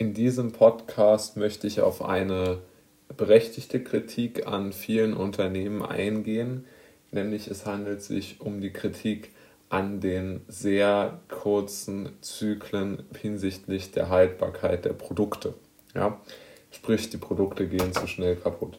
In diesem Podcast möchte ich auf eine berechtigte Kritik an vielen Unternehmen eingehen, nämlich es handelt sich um die Kritik an den sehr kurzen Zyklen hinsichtlich der Haltbarkeit der Produkte. Ja? Sprich, die Produkte gehen zu schnell kaputt.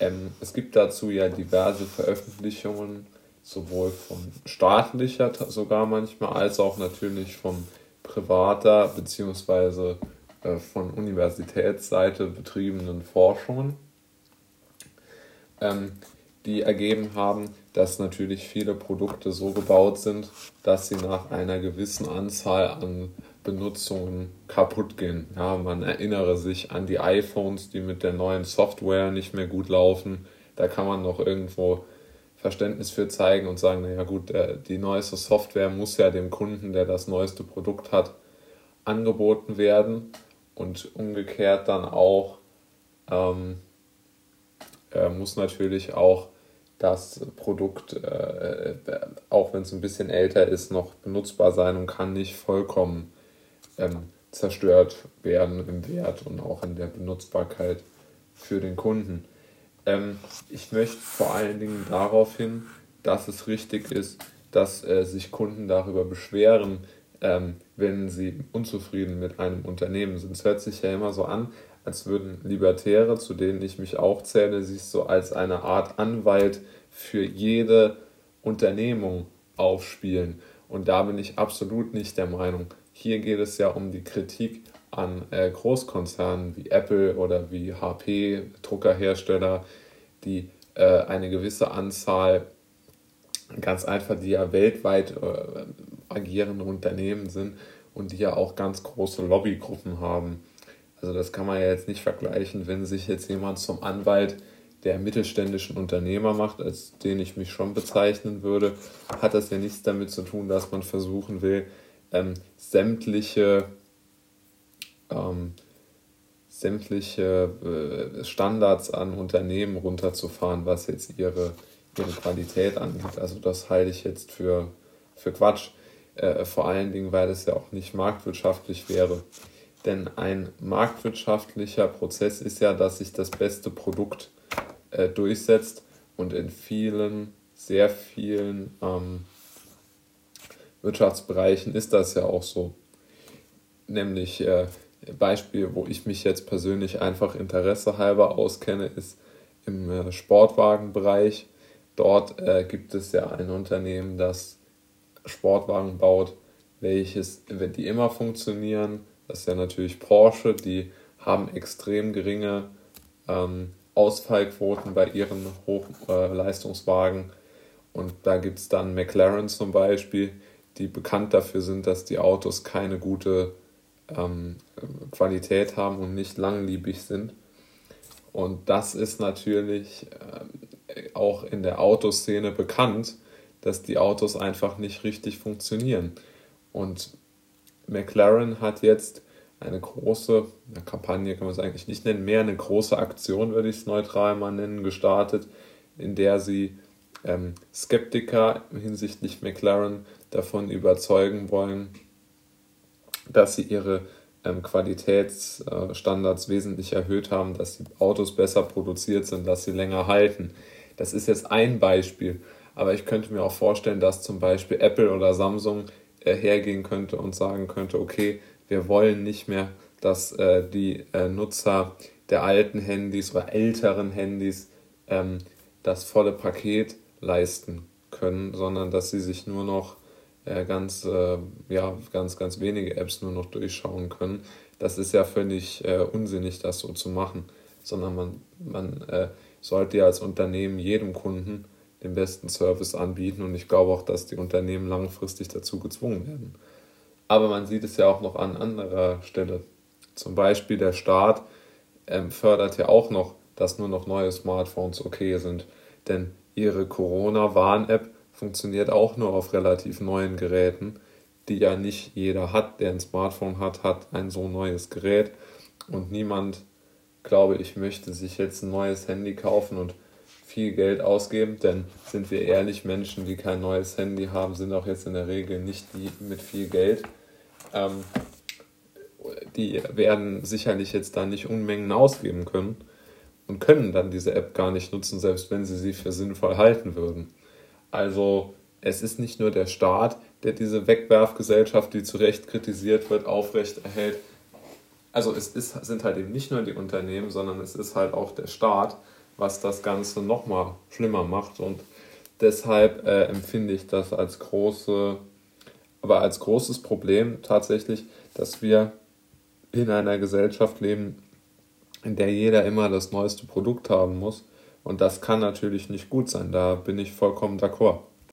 Ähm, es gibt dazu ja diverse Veröffentlichungen, sowohl von staatlicher sogar manchmal, als auch natürlich von privater bzw. Äh, von Universitätsseite betriebenen Forschungen, ähm, die ergeben haben, dass natürlich viele Produkte so gebaut sind, dass sie nach einer gewissen Anzahl an Benutzungen kaputt gehen. Ja, man erinnere sich an die iPhones, die mit der neuen Software nicht mehr gut laufen. Da kann man noch irgendwo Verständnis für zeigen und sagen, naja gut, die neueste Software muss ja dem Kunden, der das neueste Produkt hat, angeboten werden und umgekehrt dann auch ähm, äh, muss natürlich auch das Produkt, äh, auch wenn es ein bisschen älter ist, noch benutzbar sein und kann nicht vollkommen ähm, zerstört werden im Wert und auch in der Benutzbarkeit für den Kunden. Ähm, ich möchte vor allen Dingen darauf hin, dass es richtig ist, dass äh, sich Kunden darüber beschweren, ähm, wenn sie unzufrieden mit einem Unternehmen sind. Es hört sich ja immer so an, als würden Libertäre, zu denen ich mich auch zähle, sich so als eine Art Anwalt für jede Unternehmung aufspielen. Und da bin ich absolut nicht der Meinung. Hier geht es ja um die Kritik an äh, Großkonzernen wie Apple oder wie HP, Druckerhersteller, die äh, eine gewisse Anzahl, ganz einfach, die ja weltweit äh, agierende Unternehmen sind und die ja auch ganz große Lobbygruppen haben. Also das kann man ja jetzt nicht vergleichen, wenn sich jetzt jemand zum Anwalt der mittelständischen Unternehmer macht, als den ich mich schon bezeichnen würde, hat das ja nichts damit zu tun, dass man versuchen will, ähm, sämtliche, ähm, sämtliche äh, Standards an Unternehmen runterzufahren, was jetzt ihre, ihre Qualität angeht. Also das halte ich jetzt für, für Quatsch. Äh, vor allen Dingen, weil es ja auch nicht marktwirtschaftlich wäre. Denn ein marktwirtschaftlicher Prozess ist ja, dass sich das beste Produkt äh, durchsetzt und in vielen, sehr vielen ähm, Wirtschaftsbereichen ist das ja auch so. Nämlich äh, Beispiel, wo ich mich jetzt persönlich einfach interessehalber auskenne, ist im äh, Sportwagenbereich. Dort äh, gibt es ja ein Unternehmen, das Sportwagen baut, welches, wenn die immer funktionieren, das ist ja natürlich Porsche, die haben extrem geringe ähm, Ausfallquoten bei ihren Hochleistungswagen. Äh, und da gibt es dann McLaren zum Beispiel, die bekannt dafür sind, dass die Autos keine gute ähm, Qualität haben und nicht langlebig sind. Und das ist natürlich äh, auch in der Autoszene bekannt, dass die Autos einfach nicht richtig funktionieren. Und McLaren hat jetzt eine große eine Kampagne, kann man es eigentlich nicht nennen, mehr eine große Aktion, würde ich es neutral mal nennen, gestartet, in der sie ähm, Skeptiker hinsichtlich McLaren davon überzeugen wollen, dass sie ihre ähm, Qualitätsstandards wesentlich erhöht haben, dass die Autos besser produziert sind, dass sie länger halten. Das ist jetzt ein Beispiel, aber ich könnte mir auch vorstellen, dass zum Beispiel Apple oder Samsung äh, hergehen könnte und sagen könnte, okay, wir wollen nicht mehr, dass äh, die äh, Nutzer der alten Handys oder älteren Handys ähm, das volle Paket leisten können, sondern dass sie sich nur noch äh, ganz, äh, ja, ganz, ganz wenige Apps nur noch durchschauen können. Das ist ja völlig äh, unsinnig, das so zu machen, sondern man, man äh, sollte ja als Unternehmen jedem Kunden den besten Service anbieten und ich glaube auch, dass die Unternehmen langfristig dazu gezwungen werden. Aber man sieht es ja auch noch an anderer Stelle. Zum Beispiel der Staat ähm, fördert ja auch noch, dass nur noch neue Smartphones okay sind. Denn ihre Corona-Warn-App funktioniert auch nur auf relativ neuen Geräten, die ja nicht jeder hat, der ein Smartphone hat, hat ein so neues Gerät. Und niemand, glaube ich, möchte sich jetzt ein neues Handy kaufen und viel Geld ausgeben, denn sind wir ehrlich, Menschen, die kein neues Handy haben, sind auch jetzt in der Regel nicht die mit viel Geld. Ähm, die werden sicherlich jetzt da nicht Unmengen ausgeben können und können dann diese App gar nicht nutzen, selbst wenn sie sie für sinnvoll halten würden. Also es ist nicht nur der Staat, der diese Wegwerfgesellschaft, die zu Recht kritisiert wird, aufrechterhält. Also es ist, sind halt eben nicht nur die Unternehmen, sondern es ist halt auch der Staat, was das Ganze nochmal schlimmer macht. Und deshalb äh, empfinde ich das als große, aber als großes Problem tatsächlich, dass wir in einer Gesellschaft leben, in der jeder immer das neueste Produkt haben muss. Und das kann natürlich nicht gut sein. Da bin ich vollkommen d'accord.